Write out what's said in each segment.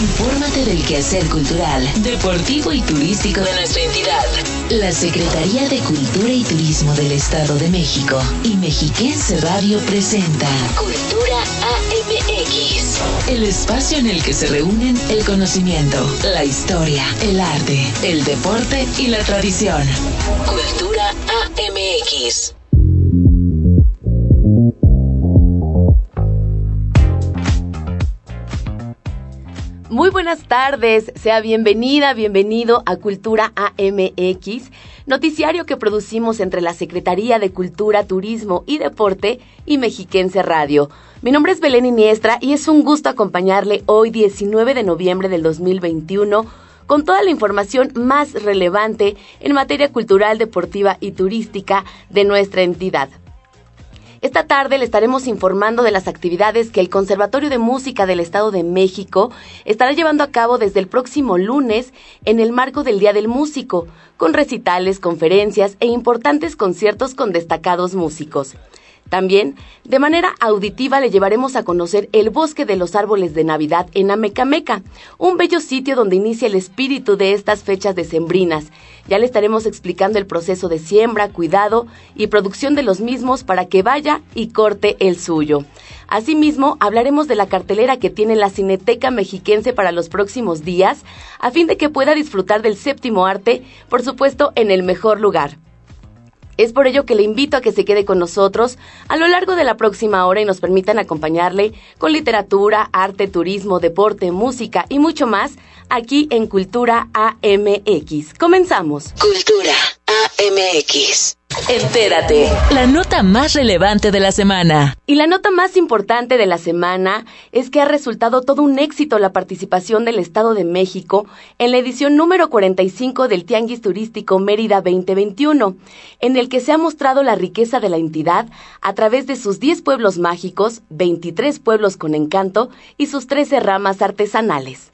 Infórmate del quehacer cultural, deportivo y turístico de nuestra entidad. La Secretaría de Cultura y Turismo del Estado de México y Mexiquense Radio presenta Cultura AMX, el espacio en el que se reúnen el conocimiento, la historia, el arte, el deporte y la tradición. Cultura AMX. Muy buenas tardes, sea bienvenida, bienvenido a Cultura AMX, noticiario que producimos entre la Secretaría de Cultura, Turismo y Deporte y Mexiquense Radio. Mi nombre es Belén Iniestra y es un gusto acompañarle hoy 19 de noviembre del 2021 con toda la información más relevante en materia cultural, deportiva y turística de nuestra entidad. Esta tarde le estaremos informando de las actividades que el Conservatorio de Música del Estado de México estará llevando a cabo desde el próximo lunes en el marco del Día del Músico, con recitales, conferencias e importantes conciertos con destacados músicos. También, de manera auditiva, le llevaremos a conocer el Bosque de los Árboles de Navidad en Amecameca, un bello sitio donde inicia el espíritu de estas fechas decembrinas. Ya le estaremos explicando el proceso de siembra, cuidado y producción de los mismos para que vaya y corte el suyo. Asimismo, hablaremos de la cartelera que tiene la Cineteca Mexiquense para los próximos días, a fin de que pueda disfrutar del séptimo arte, por supuesto, en el mejor lugar. Es por ello que le invito a que se quede con nosotros a lo largo de la próxima hora y nos permitan acompañarle con literatura, arte, turismo, deporte, música y mucho más aquí en Cultura AMX. Comenzamos. Cultura AMX. Entérate. La nota más relevante de la semana. Y la nota más importante de la semana es que ha resultado todo un éxito la participación del Estado de México en la edición número 45 del Tianguis Turístico Mérida 2021, en el que se ha mostrado la riqueza de la entidad a través de sus 10 pueblos mágicos, 23 pueblos con encanto y sus 13 ramas artesanales.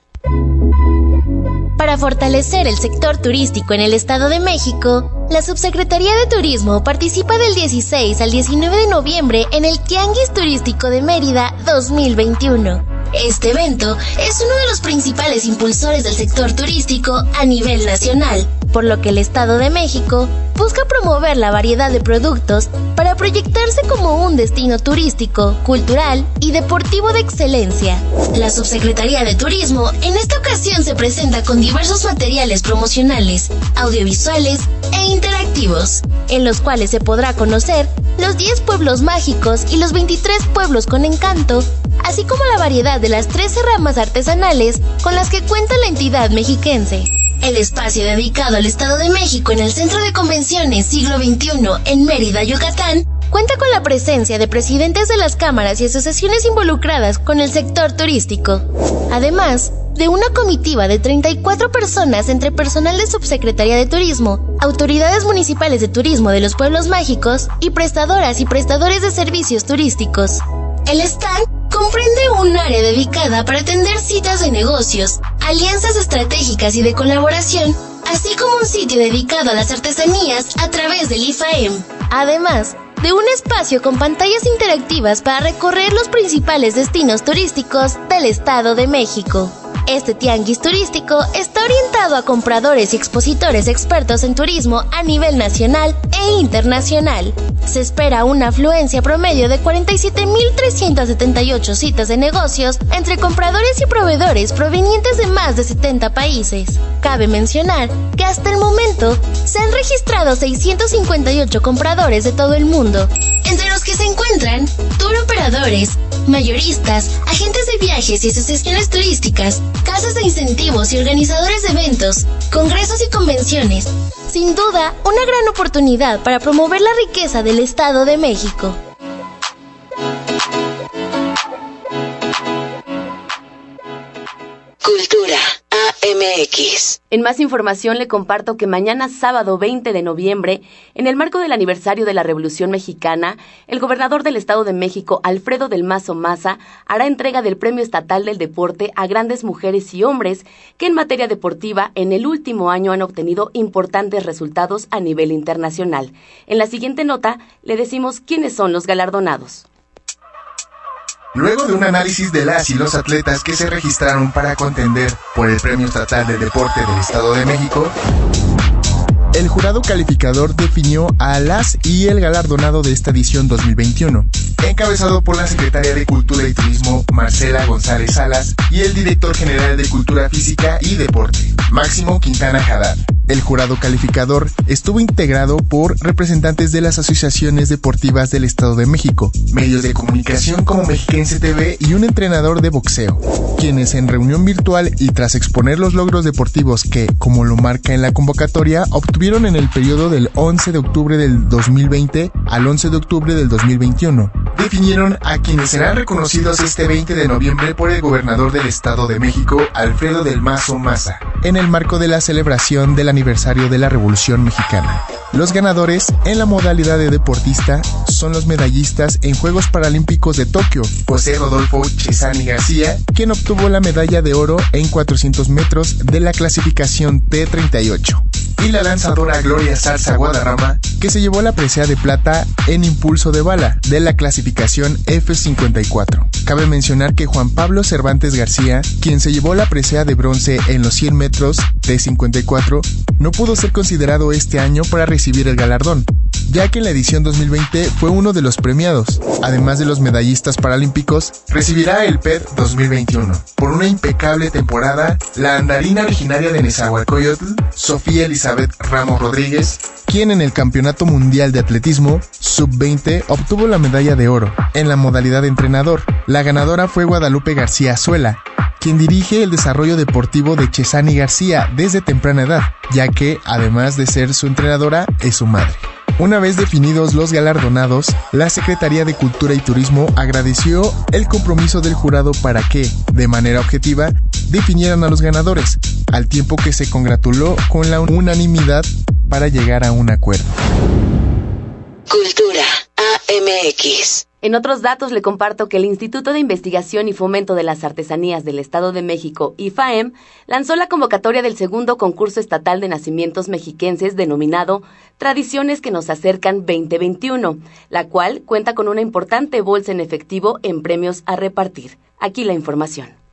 Para fortalecer el sector turístico en el Estado de México, la Subsecretaría de Turismo participa del 16 al 19 de noviembre en el Tianguis Turístico de Mérida 2021. Este evento es uno de los principales impulsores del sector turístico a nivel nacional, por lo que el Estado de México busca promover la variedad de productos para proyectarse como un destino turístico, cultural y deportivo de excelencia. La Subsecretaría de Turismo en esta ocasión se presenta con diversos materiales promocionales, audiovisuales e interactivos, en los cuales se podrá conocer los 10 pueblos mágicos y los 23 pueblos con encanto, así como la variedad de las 13 ramas artesanales con las que cuenta la entidad mexiquense. El espacio dedicado al Estado de México en el Centro de Convenciones Siglo XXI en Mérida, Yucatán, cuenta con la presencia de presidentes de las cámaras y asociaciones involucradas con el sector turístico. Además, de una comitiva de 34 personas entre personal de Subsecretaría de Turismo, autoridades municipales de turismo de los pueblos mágicos y prestadoras y prestadores de servicios turísticos. El stand comprende un área dedicada para atender citas de negocios, alianzas estratégicas y de colaboración, así como un sitio dedicado a las artesanías a través del IFAEM. Además, de un espacio con pantallas interactivas para recorrer los principales destinos turísticos del Estado de México. Este tianguis turístico está orientado a compradores y expositores expertos en turismo a nivel nacional e internacional. Se espera una afluencia promedio de 47.378 citas de negocios entre compradores y proveedores provenientes de más de 70 países. Cabe mencionar que hasta el momento se han registrado 658 compradores de todo el mundo, entre los que se encuentran tour operadores, mayoristas, agentes de viajes y asociaciones turísticas, casas de incentivos y organizadores de eventos, congresos y convenciones. Sin duda, una gran oportunidad para promover la riqueza del Estado de México. Cultura AMX. En más información le comparto que mañana sábado 20 de noviembre, en el marco del aniversario de la Revolución Mexicana, el gobernador del Estado de México, Alfredo del Mazo Maza, hará entrega del Premio Estatal del Deporte a grandes mujeres y hombres que en materia deportiva en el último año han obtenido importantes resultados a nivel internacional. En la siguiente nota le decimos quiénes son los galardonados. Luego de un análisis de las y los atletas que se registraron para contender por el Premio Estatal de Deporte del Estado de México, el jurado calificador definió a las y el galardonado de esta edición 2021, encabezado por la secretaria de Cultura y Turismo Marcela González Salas y el director general de Cultura Física y Deporte, Máximo Quintana Haddad. El jurado calificador estuvo integrado por representantes de las asociaciones deportivas del Estado de México, medios de comunicación como Mexiquense TV y un entrenador de boxeo, quienes en reunión virtual y tras exponer los logros deportivos que, como lo marca en la convocatoria, obtuvieron en el periodo del 11 de octubre del 2020 al 11 de octubre del 2021, definieron a quienes serán reconocidos este 20 de noviembre por el gobernador del Estado de México, Alfredo del Mazo Maza, en el marco de la celebración del aniversario de la Revolución Mexicana. Los ganadores en la modalidad de deportista son los medallistas en Juegos Paralímpicos de Tokio, José Rodolfo Chesani García, quien obtuvo la medalla de oro en 400 metros de la clasificación T38, y la lanzadora Gloria Salsa Guadarrama, que se llevó la presea de plata en impulso de bala de la clasificación F54. Cabe mencionar que Juan Pablo Cervantes García, quien se llevó la presea de bronce en los 100 metros T54, no pudo ser considerado este año para recibir el galardón, ya que en la edición 2020 fue uno de los premiados. Además de los medallistas paralímpicos, recibirá el PED 2021. Por una impecable temporada, la andarina originaria de Nezahualcóyotl, Sofía Elizabeth Ramos Rodríguez, quien en el Campeonato Mundial de Atletismo Sub-20 obtuvo la medalla de oro en la modalidad de entrenador. La ganadora fue Guadalupe García Azuela, quien dirige el desarrollo deportivo de Chesani García desde temprana edad, ya que, además de ser su entrenadora, es su madre. Una vez definidos los galardonados, la Secretaría de Cultura y Turismo agradeció el compromiso del jurado para que, de manera objetiva, definieran a los ganadores, al tiempo que se congratuló con la unanimidad para llegar a un acuerdo. Cultura AMX. En otros datos le comparto que el Instituto de Investigación y Fomento de las Artesanías del Estado de México, IFAEM, lanzó la convocatoria del segundo concurso estatal de nacimientos mexiquenses denominado Tradiciones que nos acercan 2021, la cual cuenta con una importante bolsa en efectivo en premios a repartir. Aquí la información.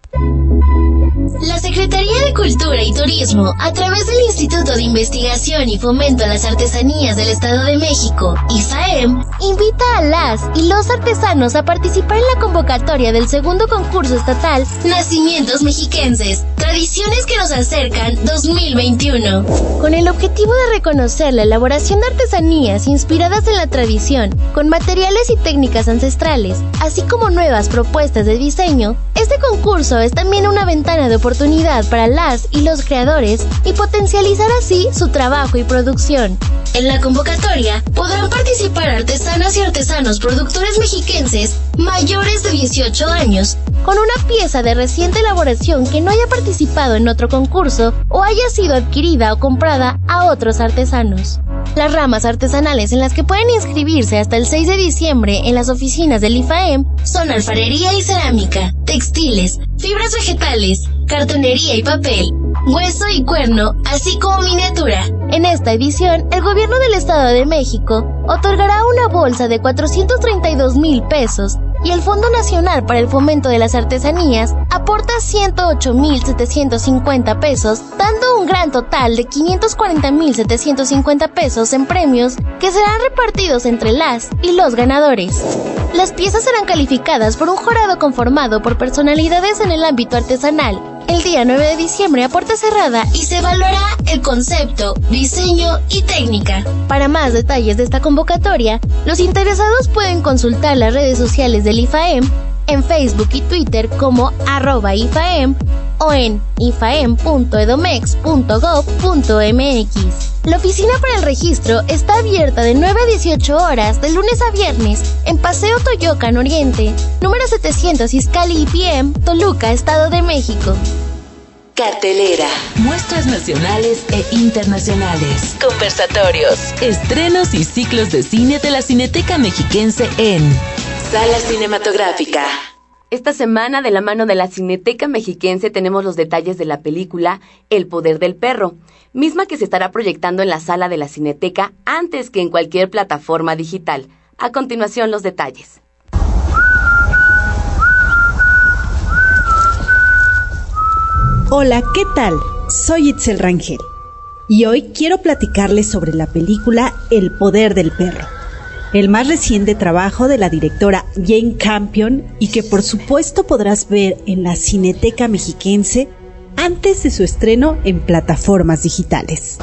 La Secretaría de Cultura y Turismo, a través del Instituto de Investigación y Fomento a las Artesanías del Estado de México, IFAEM, invita a las y los artesanos a participar en la convocatoria del segundo concurso estatal Nacimientos Mexiquenses, Tradiciones que nos acercan 2021, con el objetivo de reconocer la elaboración de artesanías inspiradas en la tradición, con materiales y técnicas ancestrales, así como nuevas propuestas de diseño. Este concurso es también una ventana de oportunidad para las y los creadores y potencializar así su trabajo y producción. En la convocatoria podrán participar artesanas y artesanos productores mexiquenses mayores de 18 años con una pieza de reciente elaboración que no haya participado en otro concurso o haya sido adquirida o comprada a otros artesanos. Las ramas artesanales en las que pueden inscribirse hasta el 6 de diciembre en las oficinas del IFAEM son alfarería y cerámica, textiles, fibras vegetales, cartonería y papel, hueso y cuerno, así como miniatura. En esta edición, el gobierno del Estado de México otorgará una bolsa de 432 mil pesos y el Fondo Nacional para el Fomento de las Artesanías aporta 108.750 pesos, dando un gran total de 540.750 pesos en premios que serán repartidos entre las y los ganadores. Las piezas serán calificadas por un jurado conformado por personalidades en el ámbito artesanal, el día 9 de diciembre a cerrada y se evaluará el concepto, diseño y técnica. Para más detalles de esta convocatoria, los interesados pueden consultar las redes sociales del IFAEM en Facebook y Twitter como arroba IFAEM o en ifaem.edomex.gov.mx. La oficina para el registro está abierta de 9 a 18 horas de lunes a viernes en Paseo Toyocan Oriente, número 700 Iscali IPM, Toluca, Estado de México. Cartelera. Muestras nacionales e internacionales. Conversatorios. Estrenos y ciclos de cine de la Cineteca Mexiquense en Sala Cinematográfica. Esta semana, de la mano de la Cineteca Mexiquense, tenemos los detalles de la película El Poder del Perro, misma que se estará proyectando en la sala de la Cineteca antes que en cualquier plataforma digital. A continuación, los detalles. Hola, ¿qué tal? Soy Itzel Rangel y hoy quiero platicarles sobre la película El poder del perro, el más reciente trabajo de la directora Jane Campion y que por supuesto podrás ver en la Cineteca Mexiquense antes de su estreno en plataformas digitales.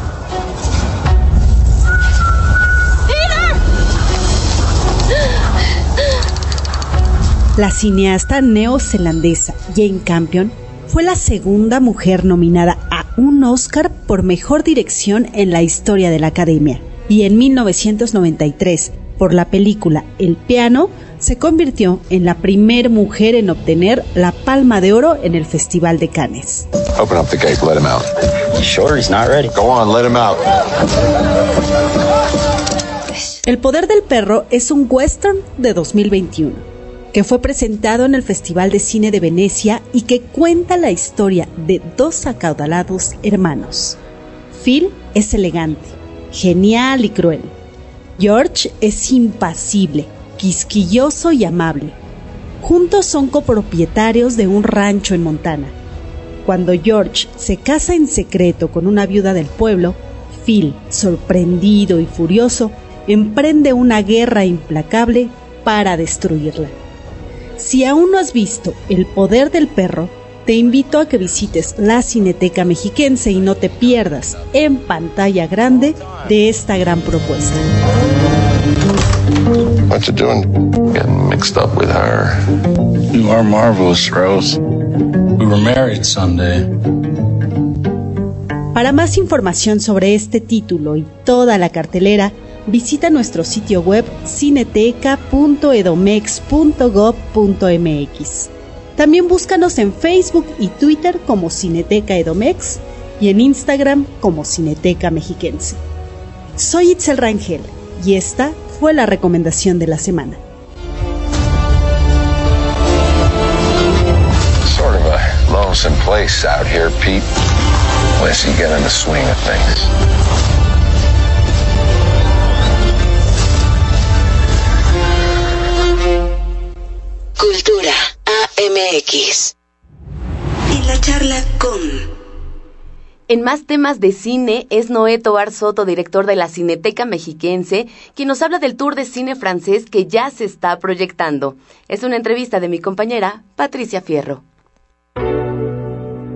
La cineasta neozelandesa Jane Campion fue la segunda mujer nominada a un Oscar por mejor dirección en la historia de la Academia. Y en 1993, por la película El piano, se convirtió en la primera mujer en obtener la Palma de Oro en el Festival de Cannes. El poder del perro es un western de 2021 que fue presentado en el Festival de Cine de Venecia y que cuenta la historia de dos acaudalados hermanos. Phil es elegante, genial y cruel. George es impasible, quisquilloso y amable. Juntos son copropietarios de un rancho en Montana. Cuando George se casa en secreto con una viuda del pueblo, Phil, sorprendido y furioso, emprende una guerra implacable para destruirla. Si aún no has visto El poder del perro, te invito a que visites la Cineteca Mexiquense y no te pierdas en pantalla grande de esta gran propuesta. What you doing? Getting mixed up with her. You are marvelous, Rose. We were married Sunday. Para más información sobre este título y toda la cartelera, visita nuestro sitio web cineteca.edomex.gov.mx. También búscanos en Facebook y Twitter como Cineteca Edomex y en Instagram como Cineteca Mexiquense. Soy Itzel Rangel y esta fue la recomendación de la semana. Sort of a lonesome place out here, Pete. Unless you get the swing of things. En más temas de cine es Noé Tobar Soto, director de la Cineteca Mexiquense, quien nos habla del tour de cine francés que ya se está proyectando. Es una entrevista de mi compañera Patricia Fierro.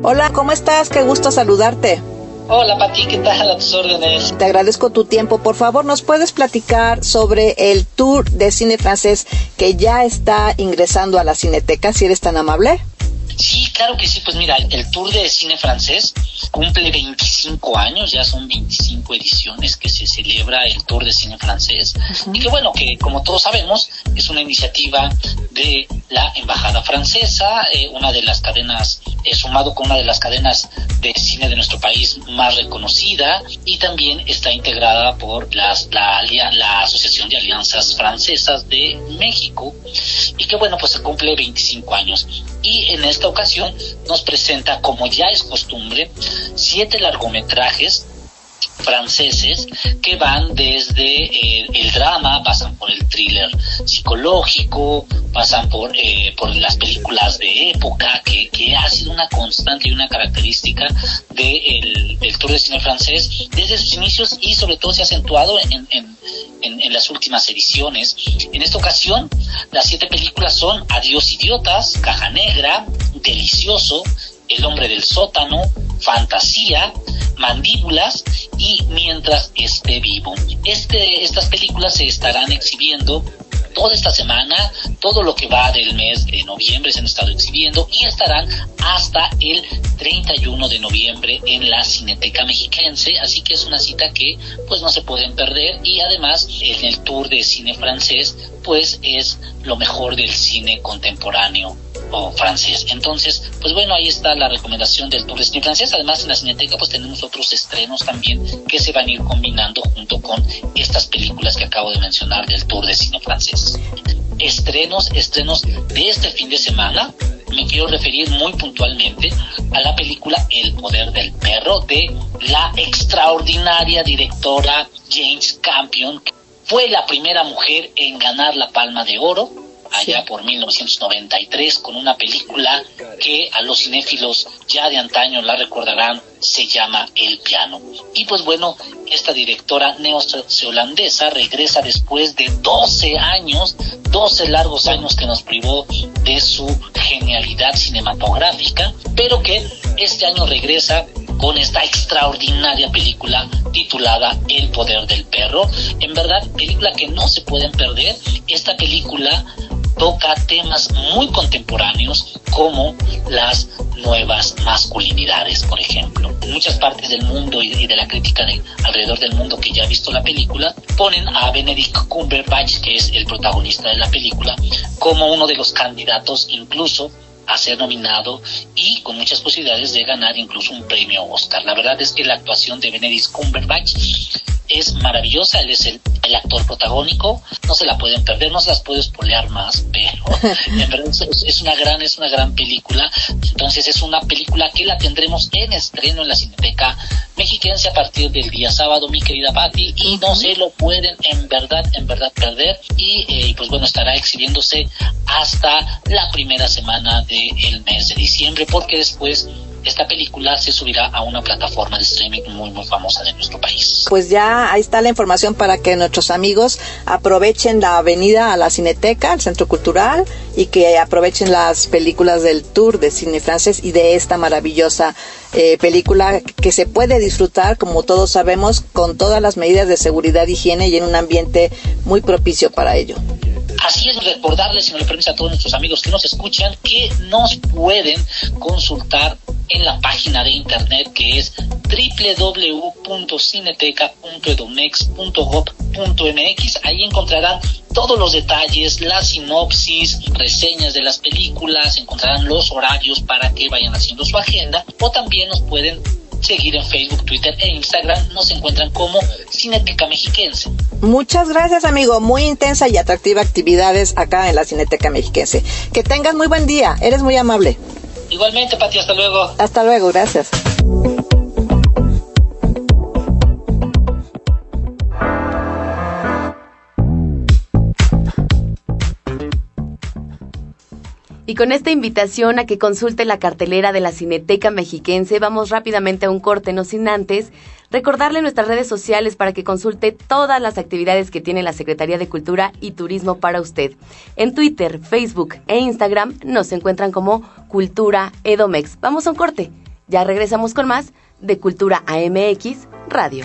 Hola, ¿cómo estás? Qué gusto saludarte. Hola Pati, ¿qué tal? A tus órdenes. Te agradezco tu tiempo. Por favor, ¿nos puedes platicar sobre el tour de cine francés que ya está ingresando a la Cineteca, si eres tan amable? Sí, claro que sí. Pues mira, el Tour de Cine Francés cumple 25 años, ya son 25 ediciones que se celebra el Tour de Cine Francés. Y que bueno, que como todos sabemos, es una iniciativa de la Embajada Francesa, eh, una de las cadenas, eh, sumado con una de las cadenas de cine de nuestro país más reconocida, y también está integrada por las, la, la Asociación de Alianzas Francesas de México, y que bueno, pues se cumple 25 años. Y en esta ocasión nos presenta, como ya es costumbre, siete largometrajes franceses que van desde eh, el drama, pasan por el thriller psicológico, pasan por, eh, por las películas de época, que, que, ha sido una constante y una característica de del tour de cine francés desde sus inicios y sobre todo se ha acentuado en, en, en, las últimas ediciones. En esta ocasión, las siete películas son Adiós Idiotas, Caja Negra, Delicioso, El Hombre del Sótano, Fantasía, Mandíbulas y Mientras esté vivo. Este, estas películas se estarán exhibiendo toda esta semana, todo lo que va del mes de noviembre se han estado exhibiendo y estarán hasta el 31 de noviembre en la Cineteca Mexiquense, así que es una cita que pues no se pueden perder y además en el tour de cine francés pues es lo mejor del cine contemporáneo o francés. Entonces, pues bueno, ahí está la recomendación del tour de cine francés. Además, en la Cineteca pues tenemos otros estrenos también que se van a ir combinando junto con estas películas que acabo de mencionar del tour de cine francés. Estrenos, estrenos de este fin de semana. Me quiero referir muy puntualmente a la película El poder del perro de la extraordinaria directora James Campion. Fue la primera mujer en ganar la Palma de Oro allá por 1993 con una película que a los cinéfilos ya de antaño la recordarán, se llama El piano. Y pues bueno, esta directora neozelandesa regresa después de 12 años, 12 largos años que nos privó de su genialidad cinematográfica, pero que este año regresa con esta extraordinaria película titulada El poder del perro. En verdad, película que no se pueden perder. Esta película toca temas muy contemporáneos como las nuevas masculinidades, por ejemplo. Muchas partes del mundo y de la crítica de alrededor del mundo que ya ha visto la película, ponen a Benedict Cumberbatch, que es el protagonista de la película, como uno de los candidatos incluso a ser nominado y con muchas posibilidades de ganar incluso un premio Oscar. La verdad es que la actuación de Benedict Cumberbatch es maravillosa, él es el, actor protagónico, no se la pueden perder, no se las puedo espolear más, pero en verdad es, una gran, es una gran película, entonces es una película que la tendremos en estreno en la Cineteca Mexiquense a partir del día sábado, mi querida Patti, y no se lo pueden en verdad, en verdad perder, y eh, pues bueno, estará exhibiéndose hasta la primera semana del mes de diciembre, porque después esta película se subirá a una plataforma de streaming muy muy famosa de nuestro país. Pues ya ahí está la información para que nuestros amigos aprovechen la avenida a la Cineteca, al Centro Cultural, y que aprovechen las películas del tour de cine francés y de esta maravillosa eh, película que se puede disfrutar, como todos sabemos, con todas las medidas de seguridad, higiene y en un ambiente muy propicio para ello. Así es, recordarles, si me lo permite a todos nuestros amigos que nos escuchan, que nos pueden consultar en la página de internet que es www.cineteca.edomex.gov.mx. Ahí encontrarán todos los detalles, la sinopsis, reseñas de las películas, encontrarán los horarios para que vayan haciendo su agenda o también nos pueden seguir en Facebook, Twitter e Instagram. Nos encuentran como Cineteca Mexiquense. Muchas gracias, amigo. Muy intensa y atractiva actividades acá en la Cineteca Mexiquense. Que tengas muy buen día. Eres muy amable. Igualmente, Pati, hasta luego. Hasta luego, gracias. Y con esta invitación a que consulte la cartelera de la Cineteca Mexiquense, vamos rápidamente a un corte, no sin antes recordarle nuestras redes sociales para que consulte todas las actividades que tiene la Secretaría de Cultura y Turismo para usted. En Twitter, Facebook e Instagram nos encuentran como Cultura Edomex. Vamos a un corte. Ya regresamos con más de Cultura AMX Radio.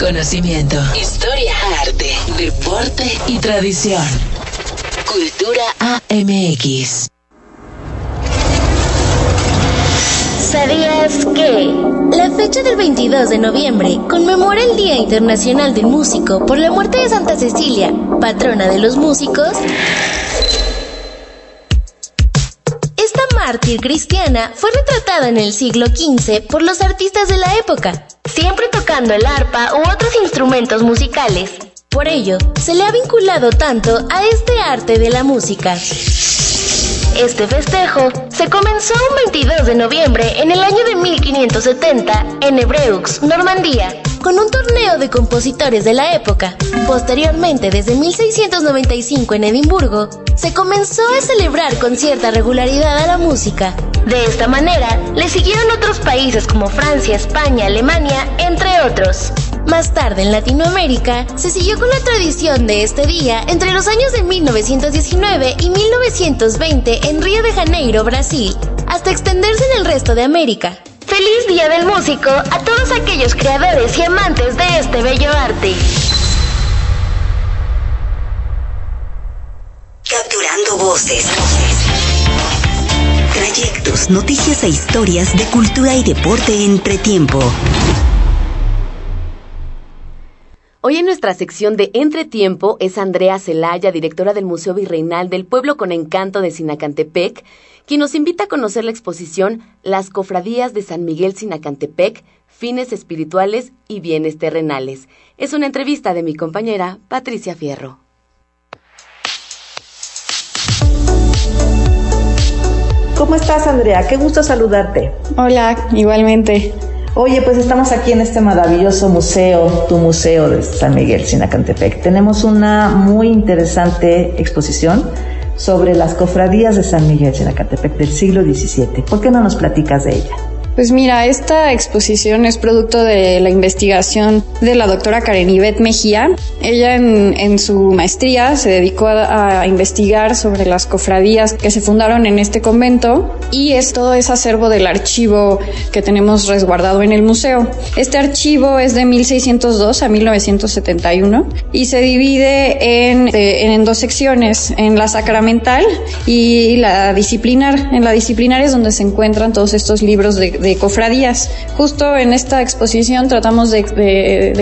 Conocimiento, historia, arte, deporte y tradición. Cultura AMX. ¿Sabías que? La fecha del 22 de noviembre conmemora el Día Internacional del Músico por la muerte de Santa Cecilia, patrona de los músicos mártir cristiana fue retratada en el siglo XV por los artistas de la época, siempre tocando el arpa u otros instrumentos musicales. Por ello, se le ha vinculado tanto a este arte de la música. Este festejo se comenzó un 22 de noviembre en el año de 1570 en Ebreux, Normandía, con un torneo de compositores de la época. Posteriormente, desde 1695 en Edimburgo, se comenzó a celebrar con cierta regularidad a la música. De esta manera, le siguieron otros países como Francia, España, Alemania, entre otros. Más tarde en Latinoamérica, se siguió con la tradición de este día entre los años de 1919 y 1920 en Río de Janeiro, Brasil, hasta extenderse en el resto de América. ¡Feliz Día del Músico a todos aquellos creadores y amantes de este bello arte! Capturando voces. Trayectos, noticias e historias de cultura y deporte entre tiempo. Hoy en nuestra sección de Entretiempo es Andrea Celaya, directora del Museo Virreinal del Pueblo con Encanto de Sinacantepec, quien nos invita a conocer la exposición Las Cofradías de San Miguel Sinacantepec, Fines Espirituales y Bienes Terrenales. Es una entrevista de mi compañera Patricia Fierro. ¿Cómo estás, Andrea? Qué gusto saludarte. Hola, igualmente. Oye, pues estamos aquí en este maravilloso museo, tu museo de San Miguel, Sinacantepec. Tenemos una muy interesante exposición sobre las cofradías de San Miguel, Sinacantepec del siglo XVII. ¿Por qué no nos platicas de ella? Pues mira, esta exposición es producto de la investigación de la doctora Karen Ivette Mejía. Ella en, su maestría se dedicó a, investigar sobre las cofradías que se fundaron en este convento y es todo ese acervo del archivo que tenemos resguardado en el museo. Este archivo es de 1602 a 1971 y se divide en, en dos secciones, en la sacramental y la disciplinar. En la disciplinar es donde se encuentran todos estos libros de cofradías. Justo en esta exposición tratamos de,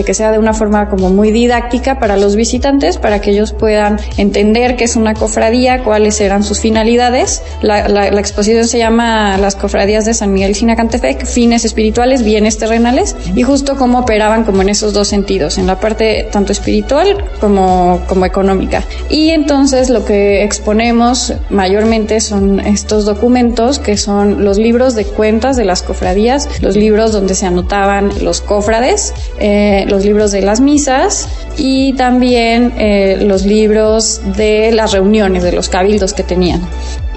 que sea de una forma como muy didáctica para los visitantes, para que ellos puedan entender qué es una cofradía, cuáles eran sus finalidades. La, exposición se llama Las cofradías de San Miguel Sinacantepec, fines espirituales, bienes terrenales, y justo cómo operaban como en esos dos sentidos, en la parte tanto espiritual como, como económica. Y entonces lo que exponemos mayormente son estos documentos que son los libros de cuentas de las cofradías, los libros donde se anotaban los cofrades, eh, los libros de las misas y también eh, los libros de las reuniones, de los cabildos que tenían.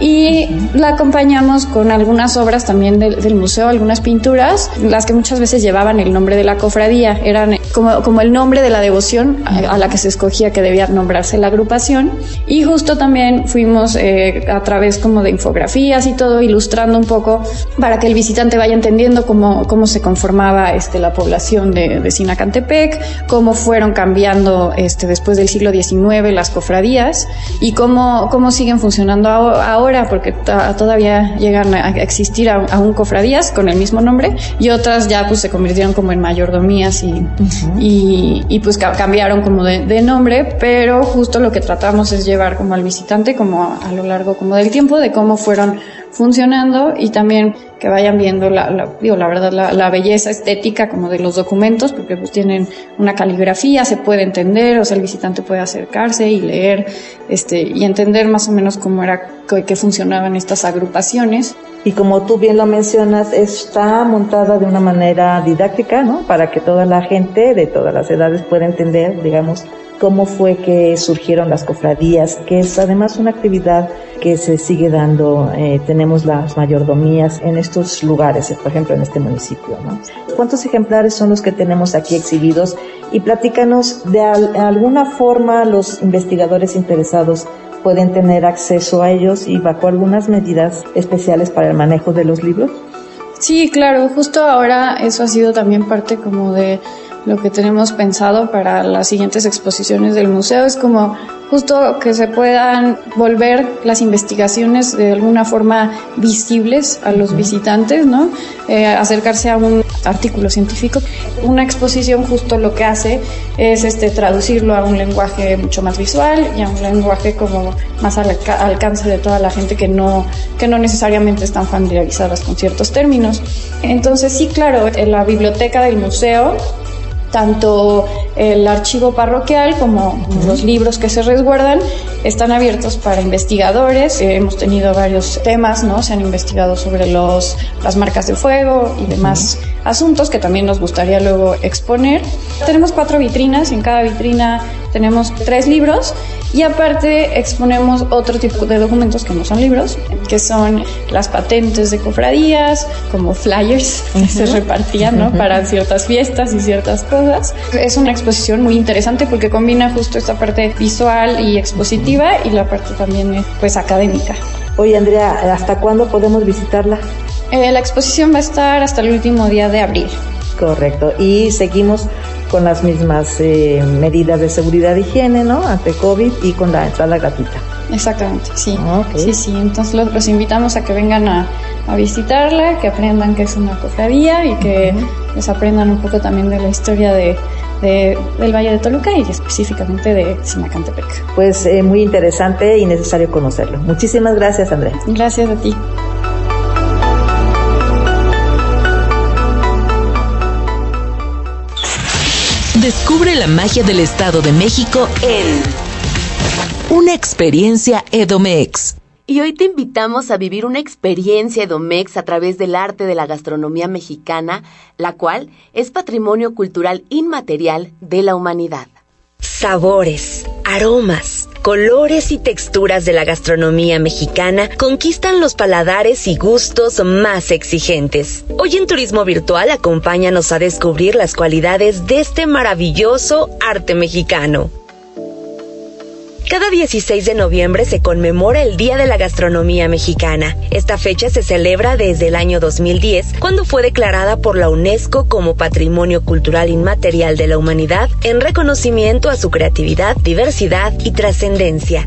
Y la acompañamos con algunas obras también del, museo, algunas pinturas, las que muchas veces llevaban el nombre de la cofradía, eran como, como el nombre de la devoción a, la que se escogía que debía nombrarse la agrupación. Y justo también fuimos eh, a través como de infografías y todo ilustrando un poco para que el visitante vaya entendiendo cómo, cómo se conformaba este, la población de, de Sinacantepec, cómo fueron cambiando este, después del siglo XIX las cofradías y cómo, cómo siguen funcionando ahora porque todavía llegan a existir aún cofradías con el mismo nombre y otras ya pues se convirtieron como en mayordomías y, y, pues cambiaron como de, nombre, pero justo lo que tratamos es llevar como al visitante como a, lo largo como del tiempo de cómo fueron funcionando y también que vayan viendo la, digo, la verdad, la, belleza estética como de los documentos, porque pues tienen una caligrafía, se puede entender, o sea, el visitante puede acercarse y leer, este, y entender más o menos cómo era, que funcionaban estas agrupaciones. Y como tú bien lo mencionas, está montada de una manera didáctica, ¿no? Para que toda la gente de todas las edades pueda entender, digamos, cómo fue que surgieron las cofradías, que es además una actividad que se sigue dando. Eh, tenemos las mayordomías en estos lugares, por ejemplo en este municipio. ¿Cuántos ejemplares son los que tenemos aquí exhibidos? Y platícanos, de alguna forma los investigadores interesados pueden tener acceso a ellos y bajo algunas medidas especiales para el manejo de los libros. Sí, claro, justo ahora eso ha sido también parte como de lo que tenemos pensado para las siguientes exposiciones del museo es como justo que se puedan volver las investigaciones de alguna forma visibles a los visitantes, ¿no? Eh, acercarse a un artículo científico. Una exposición justo lo que hace es este traducirlo a un lenguaje mucho más visual y a un lenguaje como más al alcance de toda la gente que no que no necesariamente están familiarizadas con ciertos términos. Entonces sí, claro, en la biblioteca del museo tanto el archivo parroquial como los libros que se resguardan están abiertos para investigadores. Eh, hemos tenido varios temas, ¿no? Se han investigado sobre los, las marcas de fuego y demás asuntos que también nos gustaría luego exponer. Tenemos cuatro vitrinas, en cada vitrina tenemos tres libros y aparte exponemos otro tipo de documentos que no son libros, que son las patentes de cofradías, como flyers que se repartían ¿no? para ciertas fiestas y ciertas cosas. Es una exposición muy interesante porque combina justo esta parte visual y expositiva y la parte también pues académica. Oye Andrea, ¿hasta cuándo podemos visitarla? Eh, la exposición va a estar hasta el último día de abril. Correcto. Y seguimos con las mismas eh, medidas de seguridad y higiene, ¿no? Ante COVID y con la entrada gratuita. Exactamente, sí. Ah, sí, sí. Entonces los, invitamos a que vengan a, visitarla, que aprendan que es una cofradía y que les aprendan un poco también de la historia de, del Valle de Toluca y específicamente de Sinacantepec. Pues eh, muy interesante y necesario conocerlo. Muchísimas gracias, Andrea. Gracias a ti. Descubre la magia del Estado de México en Una experiencia Edomex. Y hoy te invitamos a vivir una experiencia Edomex a través del arte de la gastronomía mexicana, la cual es patrimonio cultural inmaterial de la humanidad. Sabores, aromas colores y texturas de la gastronomía mexicana conquistan los paladares y gustos más exigentes. Hoy en Turismo Virtual acompáñanos a descubrir las cualidades de este maravilloso arte mexicano. Cada 16 de noviembre se conmemora el Día de la Gastronomía Mexicana. Esta fecha se celebra desde el año 2010, cuando fue declarada por la UNESCO como Patrimonio Cultural Inmaterial de la Humanidad en reconocimiento a su creatividad, diversidad y trascendencia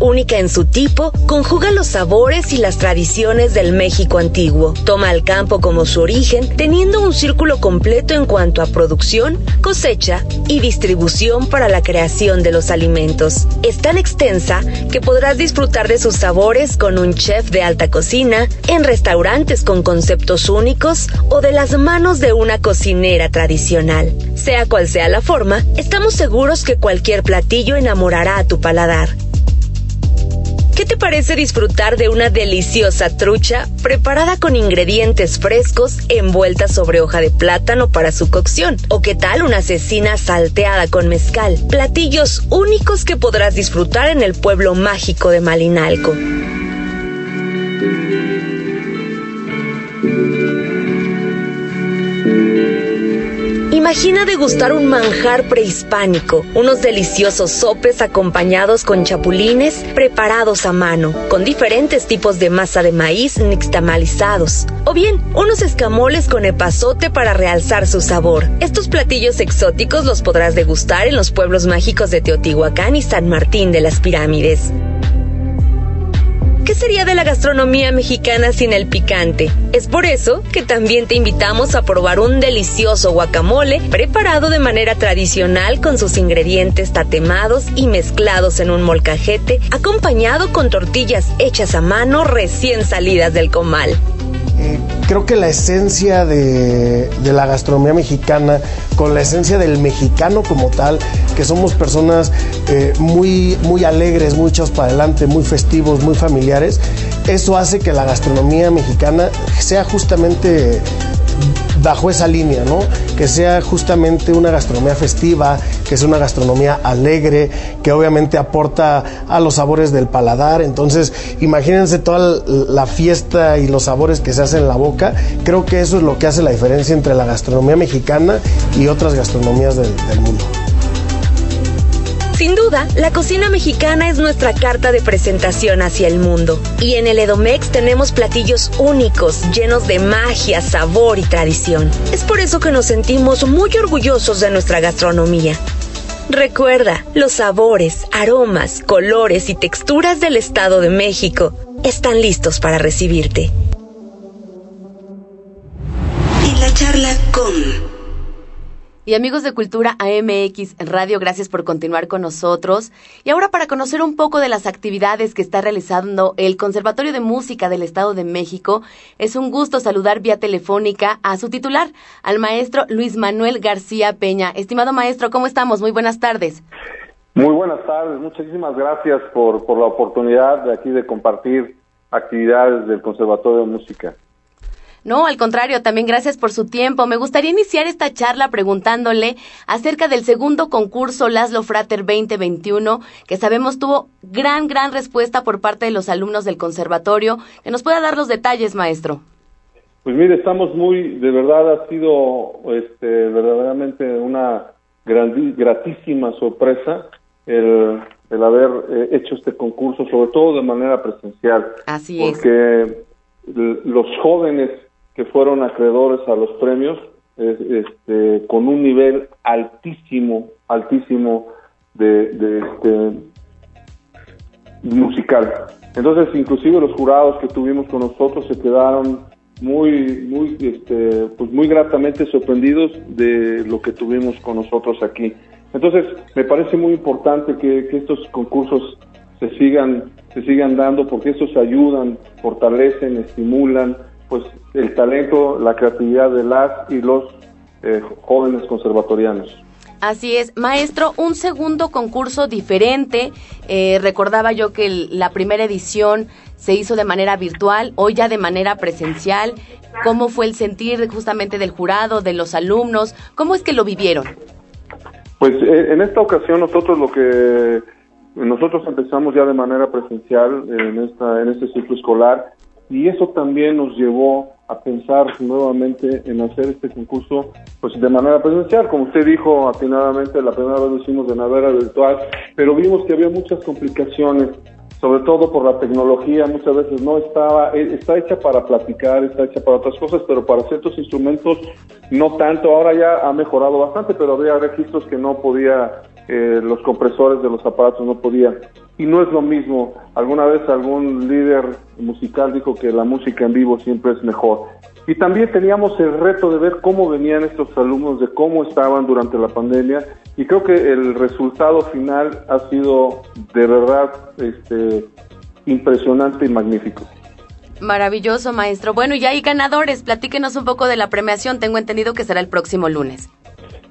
única en su tipo, conjuga los sabores y las tradiciones del México antiguo. Toma al campo como su origen, teniendo un círculo completo en cuanto a producción, cosecha y distribución para la creación de los alimentos. Es tan extensa que podrás disfrutar de sus sabores con un chef de alta cocina, en restaurantes con conceptos únicos o de las manos de una cocinera tradicional. Sea cual sea la forma, estamos seguros que cualquier platillo enamorará a tu paladar. ¿Qué te parece disfrutar de una deliciosa trucha preparada con ingredientes frescos envuelta sobre hoja de plátano para su cocción? ¿O qué tal una cecina salteada con mezcal? Platillos únicos que podrás disfrutar en el pueblo mágico de Malinalco. Imagina degustar un manjar prehispánico, unos deliciosos sopes acompañados con chapulines preparados a mano, con diferentes tipos de masa de maíz nixtamalizados, o bien unos escamoles con epazote para realzar su sabor. Estos platillos exóticos los podrás degustar en los pueblos mágicos de Teotihuacán y San Martín de las Pirámides. ¿Qué sería de la gastronomía mexicana sin el picante? Es por eso que también te invitamos a probar un delicioso guacamole preparado de manera tradicional con sus ingredientes tatemados y mezclados en un molcajete, acompañado con tortillas hechas a mano recién salidas del comal. Creo que la esencia de, la gastronomía mexicana, con la esencia del mexicano como tal, que somos personas eh, muy, muy alegres, muy echados para adelante, muy festivos, muy familiares, eso hace que la gastronomía mexicana sea justamente bajo esa línea, ¿no? Que sea justamente una gastronomía festiva, que sea una gastronomía alegre, que obviamente aporta a los sabores del paladar. Entonces, imagínense toda la fiesta y los sabores que se hacen en la boca. Creo que eso es lo que hace la diferencia entre la gastronomía mexicana y otras gastronomías del mundo. Sin duda, la cocina mexicana es nuestra carta de presentación hacia el mundo. Y en el Edomex tenemos platillos únicos, llenos de magia, sabor y tradición. Es por eso que nos sentimos muy orgullosos de nuestra gastronomía. Recuerda, los sabores, aromas, colores y texturas del Estado de México están listos para recibirte. En la charla con Y amigos de Cultura AMX Radio, gracias por continuar con nosotros. Y ahora para conocer un poco de las actividades que está realizando el Conservatorio de Música del Estado de México, es un gusto saludar vía telefónica a su titular, al maestro Luis Manuel García Peña. Estimado maestro, ¿cómo estamos? Muy buenas tardes. Muy buenas tardes, muchísimas gracias por, por la oportunidad de aquí de compartir actividades del Conservatorio de Música. No, al contrario, también gracias por su tiempo. Me gustaría iniciar esta charla preguntándole acerca del segundo concurso Laszlo Frater 2021, que sabemos tuvo gran, gran respuesta por parte de los alumnos del conservatorio. Que nos pueda dar los detalles, maestro. Pues mire, estamos muy, de verdad ha sido este, verdaderamente una gratísima sorpresa el, el haber eh, hecho este concurso, sobre todo de manera presencial. Así es. Porque los jóvenes fueron acreedores a los premios este, con un nivel altísimo, altísimo de, este, musical. Entonces, inclusive los jurados que tuvimos con nosotros se quedaron muy, muy, este, pues muy gratamente sorprendidos de lo que tuvimos con nosotros aquí. Entonces, me parece muy importante que, que estos concursos se sigan, se sigan dando porque esos ayudan, fortalecen, estimulan, pues el talento, la creatividad de las y los eh, jóvenes conservatorianos. Así es, maestro, un segundo concurso diferente. Eh, recordaba yo que la primera edición se hizo de manera virtual, hoy ya de manera presencial. ¿Cómo fue el sentir justamente del jurado, de los alumnos? ¿Cómo es que lo vivieron? Pues eh, en esta ocasión nosotros lo que nosotros empezamos ya de manera presencial en esta en este ciclo escolar y eso también nos llevó a pensar nuevamente en hacer este concurso pues de manera presencial, como usted dijo atinadamente la primera vez lo hicimos de manera virtual, pero vimos que había muchas complicaciones, sobre todo por la tecnología, muchas veces no estaba, eh, está hecha para platicar, está hecha para otras cosas, pero para ciertos instrumentos no tanto, ahora ya ha mejorado bastante, pero había registros que no podía eh, los compresores de los aparatos no podían. Y no es lo mismo. Alguna vez algún líder musical dijo que la música en vivo siempre es mejor. Y también teníamos el reto de ver cómo venían estos alumnos, de cómo estaban durante la pandemia. Y creo que el resultado final ha sido de verdad este, impresionante y magnífico. Maravilloso, maestro. Bueno, y hay ganadores. Platíquenos un poco de la premiación. Tengo entendido que será el próximo lunes.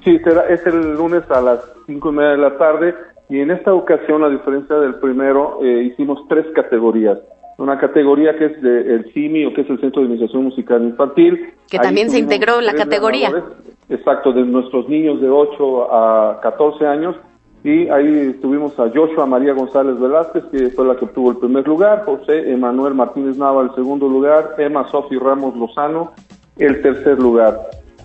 Sí, será, es el lunes a las cinco y media de la tarde y en esta ocasión, a diferencia del primero, eh, hicimos tres categorías. Una categoría que es de, el CIMI o que es el Centro de Iniciación Musical Infantil. Que también se integró la categoría. Exacto, de nuestros niños de 8 a 14 años. Y ahí tuvimos a Joshua María González Velázquez, que fue la que obtuvo el primer lugar, José Emanuel Martínez Nava el segundo lugar, Emma Sofi Ramos Lozano el tercer lugar.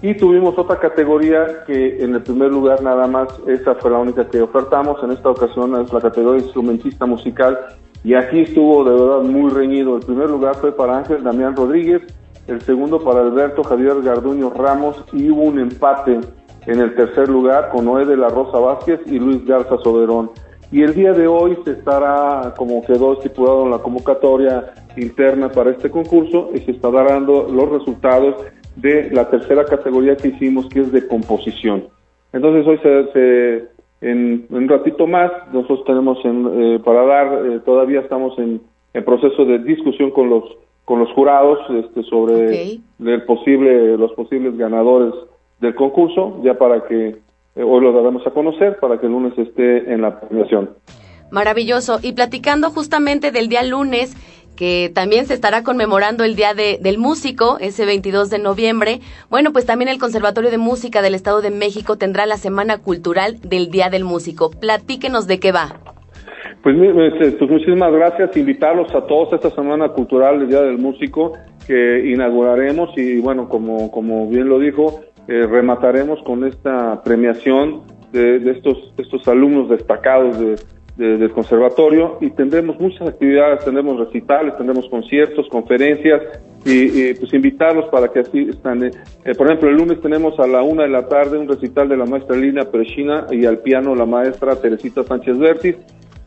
Y tuvimos otra categoría que en el primer lugar nada más, esa fue la única que ofertamos, en esta ocasión es la categoría instrumentista musical y aquí estuvo de verdad muy reñido. El primer lugar fue para Ángel Damián Rodríguez, el segundo para Alberto Javier Garduño Ramos y hubo un empate en el tercer lugar con Noé de la Rosa Vázquez y Luis Garza Soberón. Y el día de hoy se estará, como quedó estipulado en la convocatoria interna para este concurso, y se estará dando los resultados de la tercera categoría que hicimos, que es de composición. Entonces hoy se, en, un ratito más, nosotros tenemos eh, para dar, eh, todavía estamos en, proceso de discusión con los con los jurados este, sobre el posible, los posibles ganadores del concurso, ya para que eh, hoy lo daremos a conocer, para que el lunes esté en la premiación. Maravilloso. Y platicando justamente del día lunes, que también se estará conmemorando el Día del Músico, ese 22 de noviembre. Bueno, pues también el Conservatorio de Música del Estado de México tendrá la Semana Cultural del Día del Músico. Platíquenos de qué va. Pues, este, pues muchísimas gracias, invitarlos a todos a esta Semana Cultural del Día del Músico que inauguraremos y bueno, como, como bien lo dijo, eh, remataremos con esta premiación de, de estos, estos alumnos destacados de, del conservatorio y tendremos muchas actividades, tendremos recitales, tendremos conciertos, conferencias y, pues invitarlos para que así estén. Eh, por ejemplo, el lunes tenemos a la una de la tarde un recital de la maestra Lina Perechina y al piano la maestra Teresita Sánchez Vértiz.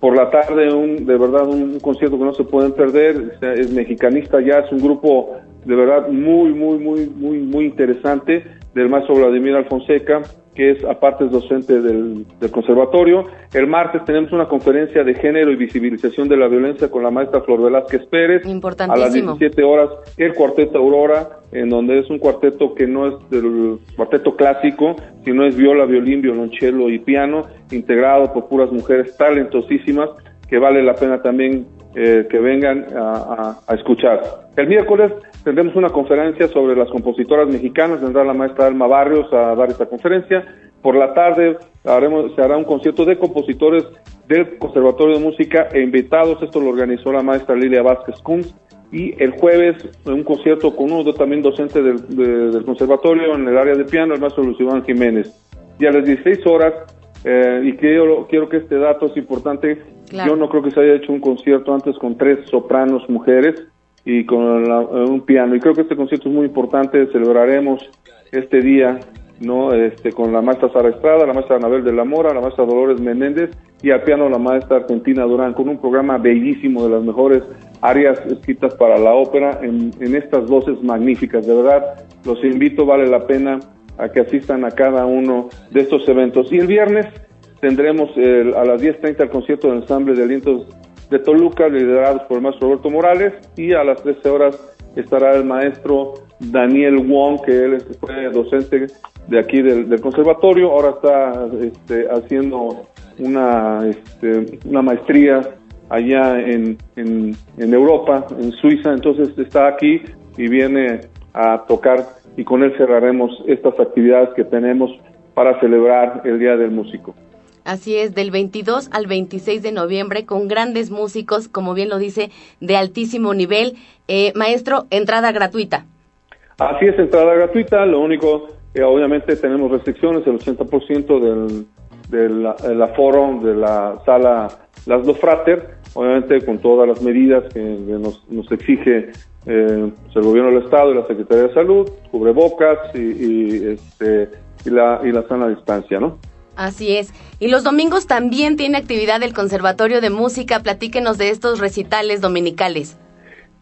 Por la tarde, un, de verdad, un, concierto que no se pueden perder, es Mexicanista ya, es un grupo de verdad muy, muy, muy, muy, muy interesante del maestro Vladimir Alfonseca que es aparte es docente del, conservatorio. El martes tenemos una conferencia de género y visibilización de la violencia con la maestra Flor Velázquez Pérez. A las 17 horas, el cuarteto Aurora, en donde es un cuarteto que no es del cuarteto clásico, sino es viola, violín, violonchelo y piano, integrado por puras mujeres talentosísimas, que vale la pena también eh, que vengan a, a escuchar. El miércoles tendremos una conferencia sobre las compositoras mexicanas, vendrá la maestra Alma Barrios a dar esta conferencia. Por la tarde haremos, se hará un concierto de compositores del Conservatorio de Música e invitados, esto lo organizó la maestra Lilia Vázquez Kunz, y el jueves un concierto con uno también docente del, conservatorio en el área de piano, el maestro Luis Iván Jiménez. Y a las 16 horas, eh, y quiero, quiero que este dato es importante, yo no creo que se haya hecho un concierto antes con tres sopranos mujeres, y con un piano. Y creo que este concierto es muy importante. Celebraremos este día no este con la maestra Sara Estrada, la maestra Anabel de la Mora, la maestra Dolores Menéndez y al piano la maestra Argentina Durán, con un programa bellísimo de las mejores áreas escritas para la ópera en, estas voces magníficas. De verdad, los invito, vale la pena a que asistan a cada uno de estos eventos. Y el viernes tendremos a las 10.30 el concierto del ensamble de alientos de Toluca, liderados por el maestro Roberto Morales, y a las 13 horas estará el maestro Daniel Wong, que él fue docente de aquí del, conservatorio, ahora está este, haciendo una, este, una maestría allá en, en Europa, en Suiza, entonces está aquí y viene a tocar y con él cerraremos estas actividades que tenemos para celebrar el Día del Músico. Así es, del 22 al 26 de noviembre con grandes músicos, como bien lo dice, de altísimo nivel. Eh, maestro, entrada gratuita. Así es, entrada gratuita. Lo único, que obviamente tenemos restricciones, el 80% del, del aforo de la sala Las Dos Frater, obviamente con todas las medidas que, nos, nos, exige eh, el gobierno del Estado y la Secretaría de Salud, cubrebocas y, y, este, y, la, y la sana distancia, ¿no? Así es. Y los domingos también tiene actividad el Conservatorio de Música. Platíquenos de estos recitales dominicales.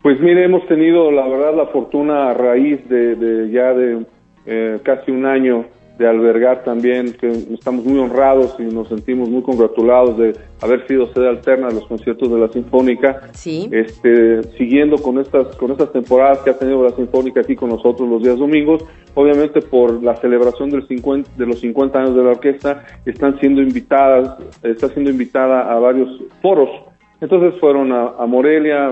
Pues mire, hemos tenido la verdad la fortuna a raíz de, ya de eh, casi un año de albergar también, que estamos muy honrados y nos sentimos muy congratulados de haber sido sede alterna de los conciertos de la Sinfónica. Sí. Este, siguiendo con estas, con estas temporadas que ha tenido la Sinfónica aquí con nosotros los días domingos, obviamente por la celebración del 50, de los 50 años de la orquesta, están siendo invitadas, está siendo invitada a varios foros. Entonces fueron a, Morelia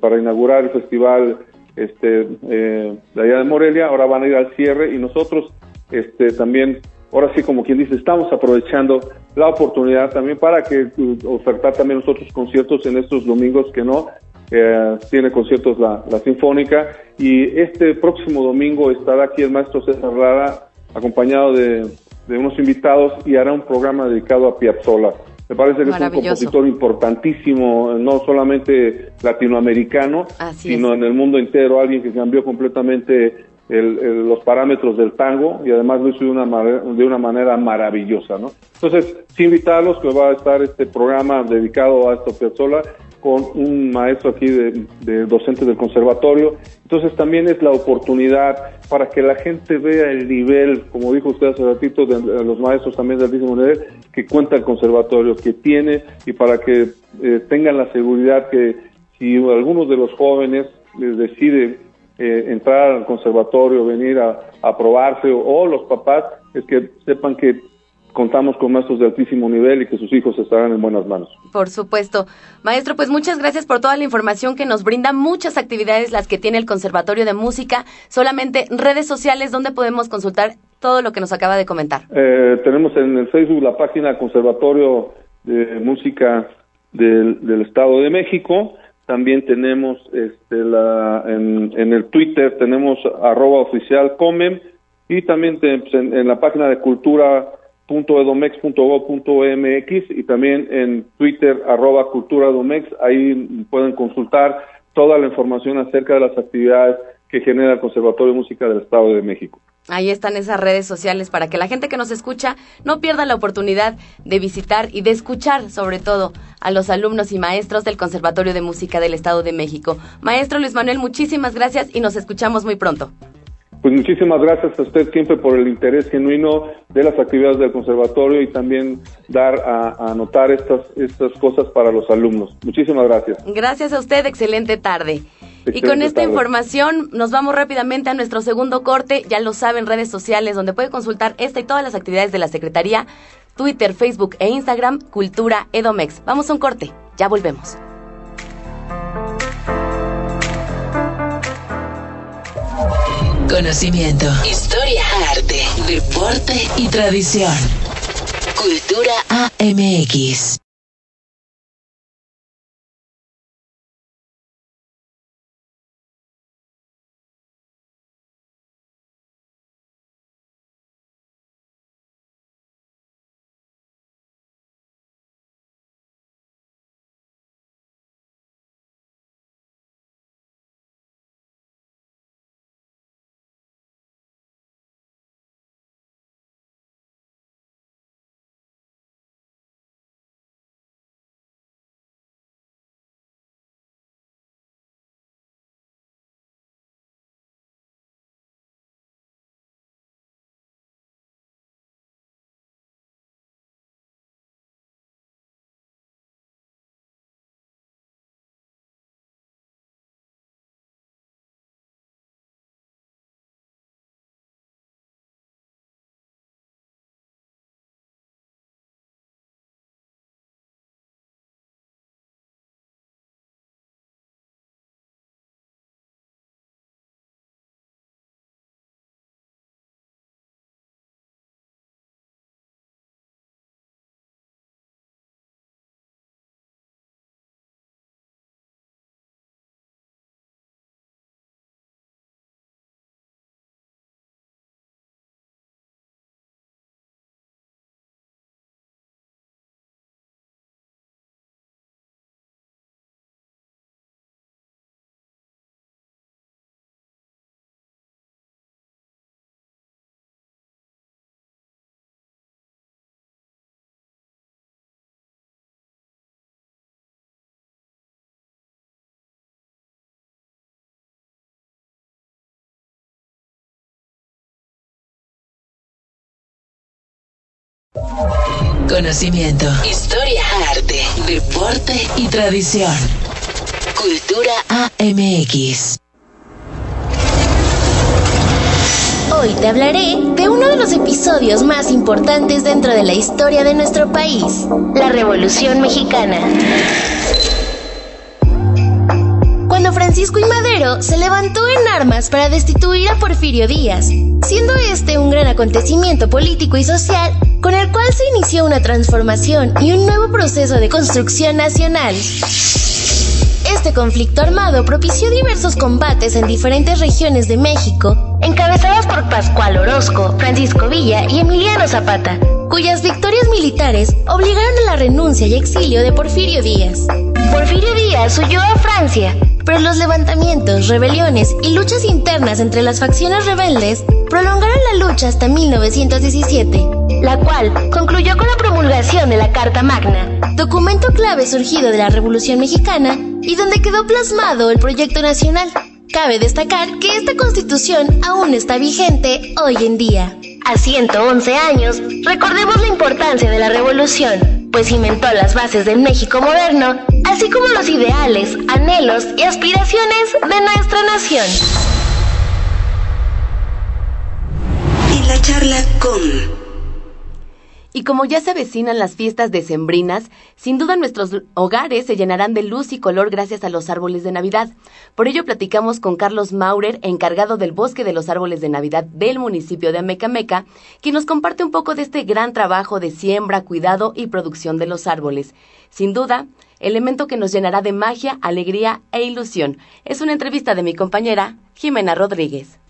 para inaugurar el festival este, eh, de allá de Morelia, ahora van a ir al cierre y nosotros este, también, ahora sí como quien dice, estamos aprovechando la oportunidad también para que uh, ofertar también nosotros conciertos en estos domingos que no, eh, tiene conciertos la, la, Sinfónica. Y este próximo domingo estará aquí el maestro César Rara acompañado de, unos invitados y hará un programa dedicado a Piazzolla. Me parece que es un compositor importantísimo, no solamente latinoamericano, sino en el mundo entero, alguien que cambió completamente el, los parámetros del tango y además lo hizo de una, de una manera maravillosa, ¿no? Entonces, sí invitarlos que va a estar este programa dedicado a esto Piazzolla con un maestro aquí de, de docente del conservatorio. Entonces también es la oportunidad para que la gente vea el nivel, como dijo usted hace ratito, de, los maestros también del mismo nivel, que cuenta el conservatorio, que tiene, y para que eh, tengan la seguridad que si algunos de los jóvenes les decide eh, entrar al conservatorio, venir a, a probarse, o, los papás, es que sepan que contamos con maestros de altísimo nivel y que sus hijos estarán en buenas manos. Por supuesto. Maestro, pues muchas gracias por toda la información que nos brinda, muchas actividades las que tiene el Conservatorio de Música, solamente redes sociales donde podemos consultar todo lo que nos acaba de comentar. Eh, tenemos en el Facebook la página Conservatorio de Música del, del Estado de México, también tenemos este, la, en, el Twitter, tenemos arroba oficial comen y también pues, en, la página de cultura.edomex.gov.mx y también en Twitter arroba culturadomex, ahí pueden consultar toda la información acerca de las actividades que genera el Conservatorio de Música del Estado de México. Ahí están esas redes sociales para que la gente que nos escucha no pierda la oportunidad de visitar y de escuchar sobre todo a los alumnos y maestros del Conservatorio de Música del Estado de México. Maestro Luis Manuel, muchísimas gracias y nos escuchamos muy pronto. pues muchísimas gracias a usted siempre por el interés genuino de las actividades del conservatorio y también dar a, a notar estas, estas cosas para los alumnos. Muchísimas gracias. Gracias a usted, excelente tarde. Y con esta información nos vamos rápidamente a nuestro segundo corte. Ya lo saben, redes sociales donde puede consultar esta y todas las actividades de la Secretaría, Twitter, Facebook e Instagram, Cultura Edomex. Vamos a un corte, ya volvemos. Conocimiento, historia, arte, deporte y tradición. Cultura AMX. Conocimiento, historia, arte, deporte y tradición. Cultura AMX. Hoy te hablaré de uno de los episodios más importantes dentro de la historia de nuestro país, la Revolución Mexicana. Cuando Francisco y Madero se levantó en armas para destituir a Porfirio Díaz, siendo este un gran acontecimiento político y social con el cual se inició una transformación y un nuevo proceso de construcción nacional. Este conflicto armado propició diversos combates en diferentes regiones de México, encabezados por Pascual Orozco, Francisco Villa y Emiliano Zapata, cuyas victorias militares obligaron a la renuncia y exilio de Porfirio Díaz. Porfirio Díaz huyó a Francia, pero los levantamientos, rebeliones y luchas internas entre las facciones rebeldes prolongaron la lucha hasta 1917, la cual concluyó con la promulgación de la Carta Magna, documento clave surgido de la Revolución Mexicana y donde quedó plasmado el proyecto nacional. Cabe destacar que esta constitución aún está vigente hoy en día. A 111 años, recordemos la importancia de la revolución, pues cimentó las bases del México moderno, así como los ideales, anhelos y aspiraciones de nuestra nación. En la charla con y como ya se avecinan las fiestas decembrinas, sin duda nuestros hogares se llenarán de luz y color gracias a los árboles de Navidad. Por ello platicamos con Carlos Maurer, encargado del Bosque de los Árboles de Navidad del municipio de Amecameca, quien nos comparte un poco de este gran trabajo de siembra, cuidado y producción de los árboles. Sin duda, elemento que nos llenará de magia, alegría e ilusión. Es una entrevista de mi compañera Jimena Rodríguez.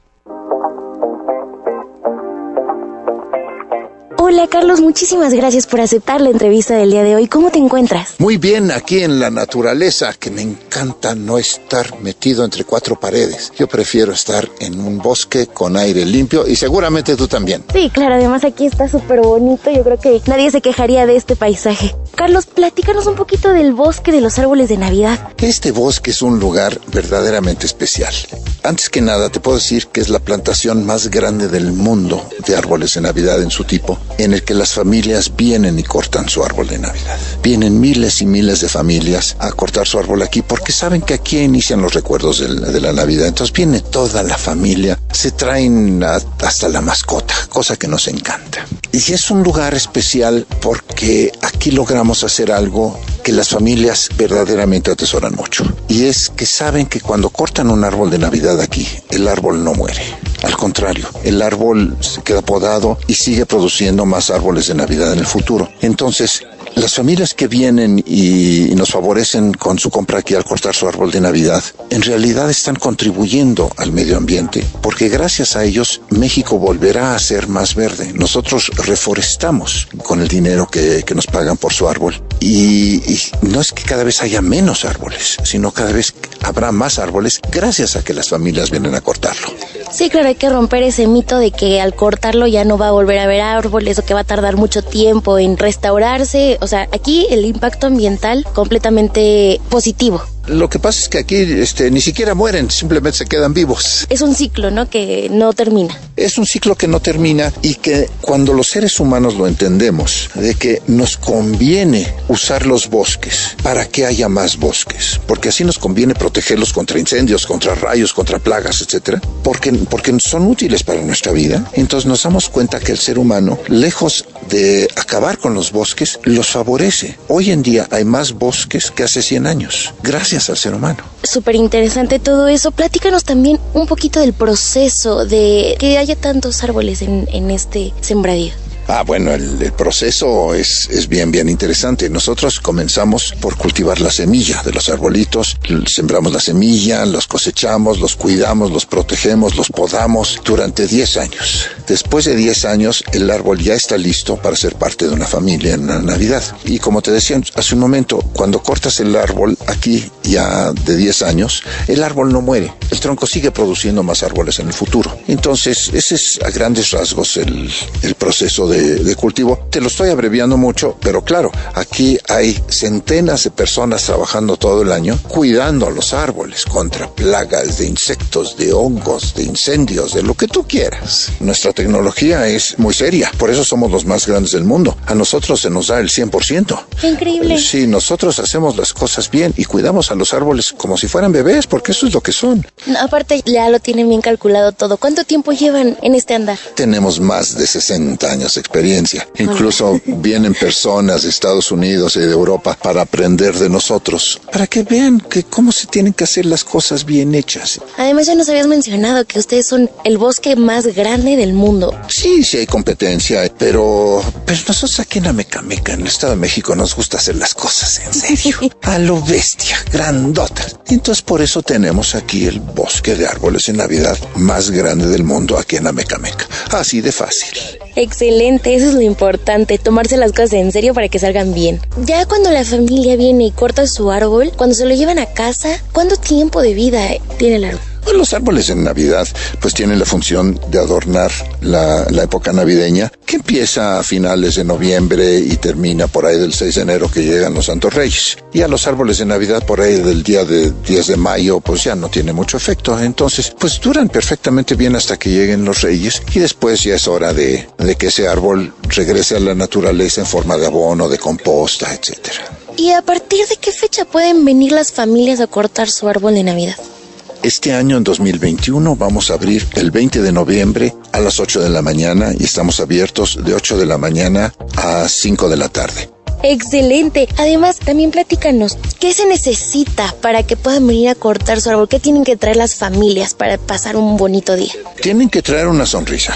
Hola Carlos, muchísimas gracias por aceptar la entrevista del día de hoy. ¿Cómo te encuentras? Muy bien, aquí en la naturaleza, que me encanta no estar metido entre cuatro paredes. Yo prefiero estar en un bosque con aire limpio y seguramente tú también. Sí, claro, además aquí está súper bonito. Yo creo que nadie se quejaría de este paisaje. Carlos, platícanos un poquito del bosque de los árboles de Navidad. Este bosque es un lugar verdaderamente especial. Antes que nada, te puedo decir que es la plantación más grande del mundo de árboles de Navidad en su tipo en el que las familias vienen y cortan su árbol de Navidad. Vienen miles y miles de familias a cortar su árbol aquí porque saben que aquí inician los recuerdos de la, Navidad. Entonces viene toda la familia, se traen hasta la mascota, cosa que nos encanta. Y es un lugar especial porque aquí logramos hacer algo que las familias verdaderamente atesoran mucho. Y es que saben que cuando cortan un árbol de Navidad aquí, el árbol no muere. Al contrario, el árbol se queda podado y sigue produciendo más árboles de Navidad en el futuro. Entonces, las familias que vienen y, nos favorecen con su compra aquí al cortar su árbol de Navidad, en realidad están contribuyendo al medio ambiente, porque gracias a ellos México volverá a ser más verde. Nosotros reforestamos con el dinero que, nos pagan por su árbol. Y, y, no es que cada vez haya menos árboles, sino cada vez habrá más árboles gracias a que las familias vienen a cortarlo. Sí, claro, hay que romper ese mito de que al cortarlo ya no va a volver a haber árboles o que va a tardar mucho tiempo en restaurarse. O sea, aquí el impacto ambiental completamente positivo. Lo que pasa es que aquí este, ni siquiera mueren, simplemente se quedan vivos. Es un ciclo, ¿no? Que no termina. Es un ciclo que no termina y que cuando los seres humanos lo entendemos, de que nos conviene usar los bosques para que haya más bosques, porque así nos conviene protegerlos contra incendios, contra rayos, contra plagas, etcétera, porque, porque son útiles para nuestra vida. Entonces nos damos cuenta que el ser humano, lejos de acabar con los bosques, los favorece. Hoy en día hay más bosques que hace 100 años. Gracias al ser humano. Súper interesante todo eso. Platícanos también un poquito del proceso de que haya tantos árboles en, en este sembradío. Ah, bueno, el, proceso es, es, bien, bien interesante. Nosotros comenzamos por cultivar la semilla de los arbolitos. Sembramos la semilla, los cosechamos, los cuidamos, los protegemos, los podamos durante 10 años. Después de 10 años, el árbol ya está listo para ser parte de una familia en la Navidad. Y como te decía hace un momento, cuando cortas el árbol aquí ya de 10 años, el árbol no muere. El tronco sigue produciendo más árboles en el futuro. Entonces, ese es a grandes rasgos el, el proceso de de, de, cultivo. Te lo estoy abreviando mucho, pero claro, aquí hay centenas de personas trabajando todo el año cuidando a los árboles contra plagas de insectos, de hongos, de incendios, de lo que tú quieras. Nuestra tecnología es muy seria, por eso somos los más grandes del mundo. A nosotros se nos da el 100%. Qué increíble. Sí, nosotros hacemos las cosas bien y cuidamos a los árboles como si fueran bebés, porque eso es lo que son. No, aparte, ya lo tienen bien calculado todo. ¿Cuánto tiempo llevan en este andar? Tenemos más de 60 años de experiencia. Incluso vienen personas de Estados Unidos y de Europa para aprender de nosotros, para que vean que cómo se tienen que hacer las cosas bien hechas. Además ya nos habías mencionado que ustedes son el bosque más grande del mundo. Sí, sí hay competencia, pero, pero nosotros aquí en Amecameca, en el Estado de México, nos gusta hacer las cosas en serio, a lo bestia, grandotas. Entonces por eso tenemos aquí el bosque de árboles en Navidad más grande del mundo aquí en Amecameca. Así de fácil. Excelente, eso es lo importante, tomarse las cosas en serio para que salgan bien. Ya cuando la familia viene y corta su árbol, cuando se lo llevan a casa, ¿cuánto tiempo de vida tiene el árbol? Bueno, los árboles en Navidad pues tienen la función de adornar la, la, época navideña que empieza a finales de noviembre y termina por ahí del 6 de enero que llegan los Santos Reyes. Y a los árboles de Navidad por ahí del día de 10 de mayo pues ya no tiene mucho efecto. Entonces pues duran perfectamente bien hasta que lleguen los Reyes y después ya es hora de, de que ese árbol regrese a la naturaleza en forma de abono, de composta, etcétera. ¿Y a partir de qué fecha pueden venir las familias a cortar su árbol de Navidad? Este año, en 2021, vamos a abrir el 20 de noviembre a las 8 de la mañana y estamos abiertos de 8 de la mañana a 5 de la tarde. Excelente. Además, también platícanos, ¿qué se necesita para que puedan venir a cortar su árbol? ¿Qué tienen que traer las familias para pasar un bonito día? Tienen que traer una sonrisa.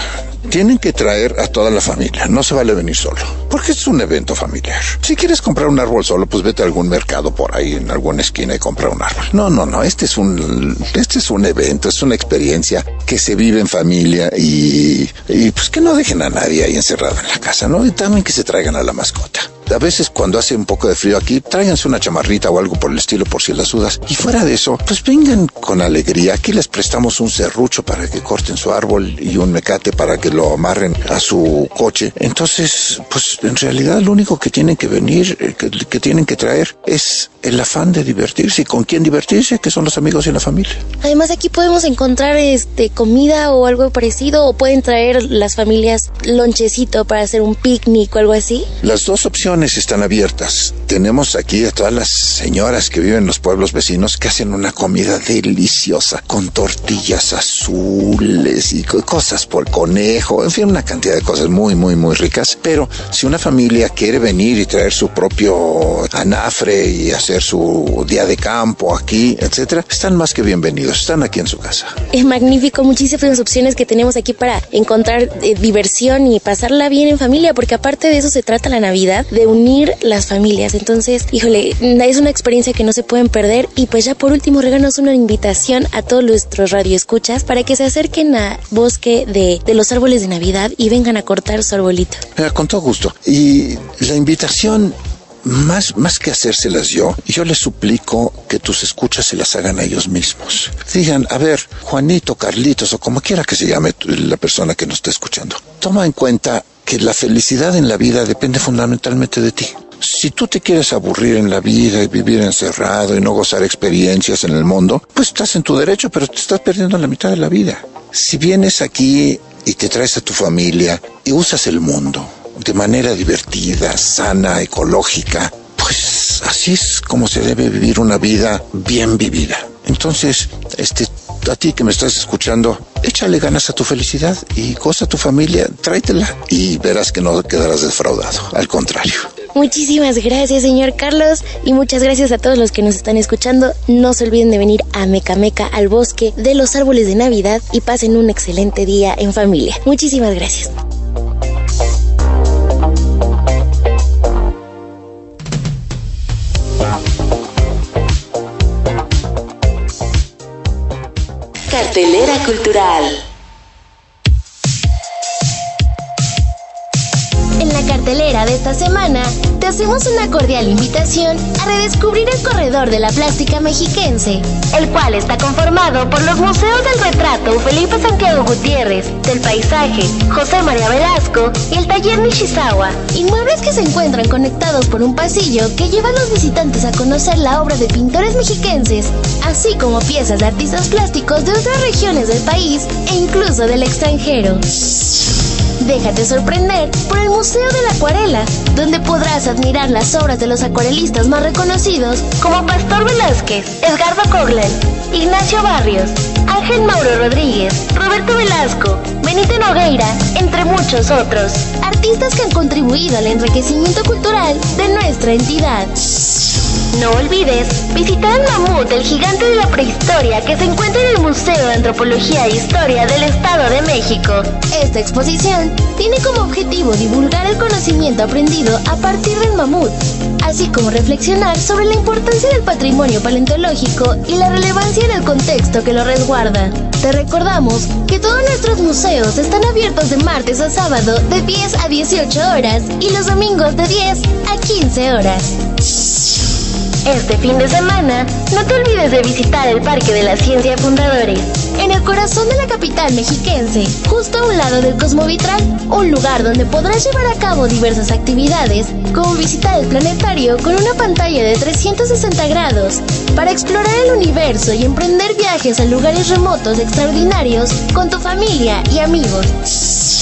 Tienen que traer a toda la familia, no se vale venir solo, porque es un evento familiar. Si quieres comprar un árbol solo, pues vete a algún mercado por ahí en alguna esquina y compra un árbol. No, no, no, este es un, este es un evento, es una experiencia que se vive en familia y, y pues que no dejen a nadie ahí encerrado en la casa, ¿no? Y también que se traigan a la mascota. A veces cuando hace un poco de frío aquí, tráiganse una chamarrita o algo por el estilo por si las sudas. Y fuera de eso, pues vengan con alegría. Aquí les prestamos un serrucho para que corten su árbol y un mecate para que lo amarren a su coche. Entonces, pues en realidad lo único que tienen que venir, eh, que, que tienen que traer es el afán de divertirse y con quién divertirse, que son los amigos y la familia. Además aquí podemos encontrar este comida o algo parecido o pueden traer las familias lonchecito para hacer un picnic o algo así. Las dos opciones están abiertas. Tenemos aquí a todas las señoras que viven en los pueblos vecinos que hacen una comida deliciosa con tortillas azules y co- cosas por conejo, en fin, una cantidad de cosas muy, muy, muy ricas. Pero si una familia quiere venir y traer su propio anafre y hacer su día de campo aquí, etcétera, están más que bienvenidos. Están aquí en su casa. Es magnífico, muchísimas opciones que tenemos aquí para encontrar eh, diversión y pasarla bien en familia, porque aparte de eso se trata la Navidad, de unir las familias. Entonces, híjole, es una experiencia que no se pueden perder. Y pues ya por último, reganos una invitación a todos nuestros radioescuchas para que se acerquen a Bosque de, los Árboles de Navidad y vengan a cortar su arbolito. Mira, con todo gusto. Y la invitación, más, más que hacérselas yo, yo les suplico que tus escuchas se las hagan a ellos mismos. Digan, a ver, Juanito, Carlitos o como quiera que se llame la persona que nos está escuchando, toma en cuenta que la felicidad en la vida depende fundamentalmente de ti. Si tú te quieres aburrir en la vida y vivir encerrado y no gozar experiencias en el mundo, pues estás en tu derecho, pero te estás perdiendo la mitad de la vida. Si vienes aquí y te traes a tu familia y usas el mundo de manera divertida, sana, ecológica, así es como se debe vivir una vida bien vivida. Entonces, este, a ti que me estás escuchando, échale ganas a tu felicidad y goza a tu familia, tráetela y verás que no quedarás defraudado. Al contrario. Muchísimas gracias, señor Carlos, y muchas gracias a todos los que nos están escuchando. No se olviden de venir a Mecameca, al bosque de los árboles de Navidad, y pasen un excelente día en familia. Muchísimas gracias. Cartelera cultural. Cartelera de esta semana, te hacemos una cordial invitación a redescubrir el corredor de la plástica mexiquense, el cual está conformado por los museos del retrato Felipe Santiago Gutiérrez, del paisaje José María Velasco y el taller Nishizawa, inmuebles que se encuentran conectados por un pasillo que lleva a los visitantes a conocer la obra de pintores mexiquenses, así como piezas de artistas plásticos de otras regiones del país e incluso del extranjero. Déjate sorprender por el Museo de la Acuarela, donde podrás admirar las obras de los acuarelistas más reconocidos como Pastor Velázquez, Edgardo Coglan, Ignacio Barrios, Ángel Mauro Rodríguez, Roberto Velasco, Benito Nogueira, entre muchos otros. Artistas que han contribuido al enriquecimiento cultural de nuestra entidad. No olvides visitar el mamut, el gigante de la prehistoria que se encuentra en el Museo de Antropología e Historia del Estado de México. Esta exposición tiene como objetivo divulgar el conocimiento aprendido a partir del mamut, así como reflexionar sobre la importancia del patrimonio paleontológico y la relevancia en el contexto que lo resguarda. Te recordamos que todos nuestros museos están abiertos de martes a sábado de 10 a 18 horas y los domingos de 10 a 15 horas. Este fin de semana, no te olvides de visitar el Parque de la Ciencia Fundadores, en el corazón de la capital mexiquense, justo a un lado del Cosmovitral, un lugar donde podrás llevar a cabo diversas actividades, como visitar el planetario con una pantalla de 360 grados, para explorar el universo y emprender viajes a lugares remotos extraordinarios con tu familia y amigos.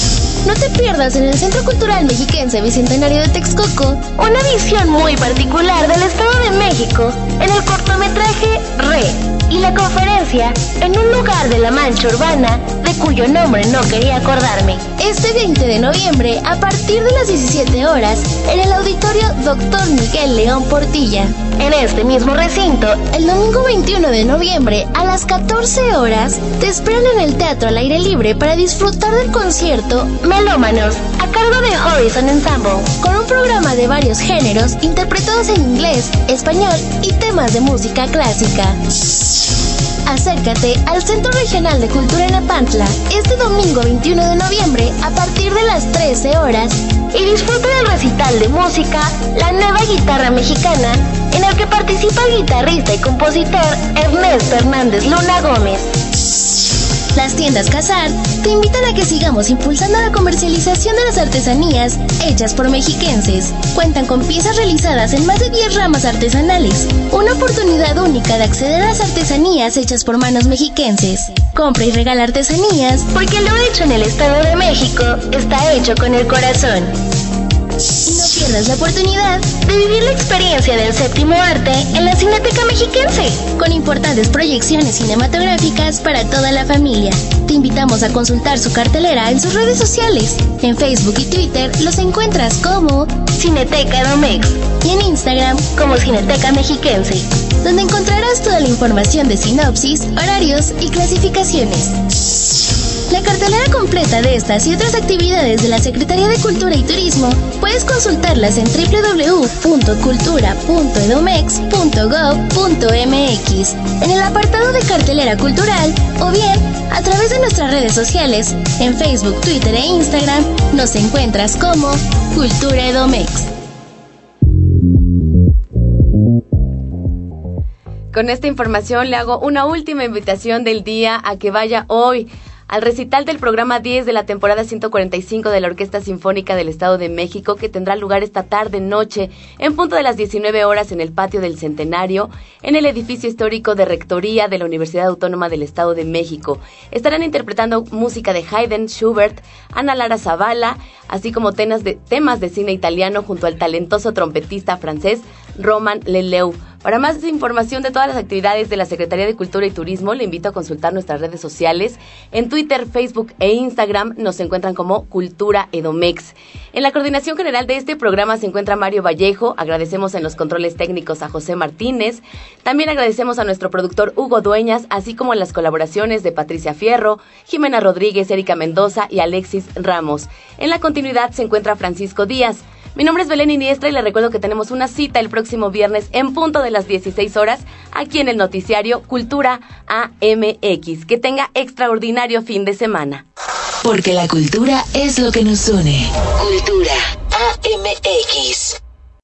No te pierdas en el Centro Cultural Mexiquense Bicentenario de Texcoco una visión muy particular del Estado de México en el cortometraje Re y la conferencia En un lugar de la mancha urbana cuyo nombre no quería acordarme. Este 20 de noviembre, a partir de las 17 horas, en el auditorio Dr. Miguel León Portilla. En este mismo recinto, el domingo 21 de noviembre, a las 14 horas, te esperan en el Teatro al Aire Libre para disfrutar del concierto Melómanos, a cargo de Horizon Ensemble, con un programa de varios géneros interpretados en inglés, español y temas de música clásica. Acércate al Centro Regional de Cultura en Apantla este domingo 21 de noviembre a partir de las 13 horas y disfruta del recital de música La Nueva Guitarra Mexicana en el que participa el guitarrista y compositor Ernesto Hernández Luna Gómez. Las tiendas Casar te invitan a que sigamos impulsando la comercialización de las artesanías hechas por mexiquenses. Cuentan con piezas realizadas en más de 10 ramas artesanales. Una oportunidad única de acceder a las artesanías hechas por manos mexiquenses. Compra y regala artesanías porque lo hecho en el Estado de México está hecho con el corazón. No pierdas la oportunidad de vivir la experiencia del séptimo arte en la Cineteca Mexiquense, con importantes proyecciones cinematográficas para toda la familia. Te invitamos a consultar su cartelera en sus redes sociales. En Facebook y Twitter los encuentras como Cineteca Domex y en Instagram como Cineteca Mexiquense, donde encontrarás toda la información de sinopsis, horarios y clasificaciones. La cartelera completa de estas y otras actividades de la Secretaría de Cultura y Turismo puedes consultarlas en www.cultura.edomex.gov.mx en el apartado de cartelera cultural o bien a través de nuestras redes sociales en Facebook, Twitter e Instagram nos encuentras como Cultura Edomex. Con esta información le hago una última invitación del día a que vaya hoy al recital del programa 10 de la temporada 145 de la Orquesta Sinfónica del Estado de México que tendrá lugar esta tarde noche en punto de las 19 horas en el patio del Centenario en el edificio histórico de Rectoría de la Universidad Autónoma del Estado de México. Estarán interpretando música de Haydn, Schubert, Ana Lara Zavala, así como temas de, temas de cine italiano junto al talentoso trompetista francés Roman Leleu. Para más información de todas las actividades de la Secretaría de Cultura y Turismo, le invito a consultar nuestras redes sociales. En Twitter, Facebook e Instagram nos encuentran como Cultura Edomex. En la coordinación general de este programa se encuentra Mario Vallejo. Agradecemos en los controles técnicos a José Martínez. También agradecemos a nuestro productor Hugo Dueñas, así como a las colaboraciones de Patricia Fierro, Jimena Rodríguez, Erika Mendoza y Alexis Ramos. En la continuidad se encuentra Francisco Díaz. Mi nombre es Belén Iniestra y le recuerdo que tenemos una cita el próximo viernes en punto de las 16 horas aquí en el noticiario Cultura AMX. Que tenga extraordinario fin de semana. Porque la cultura es lo que nos une. Cultura AMX.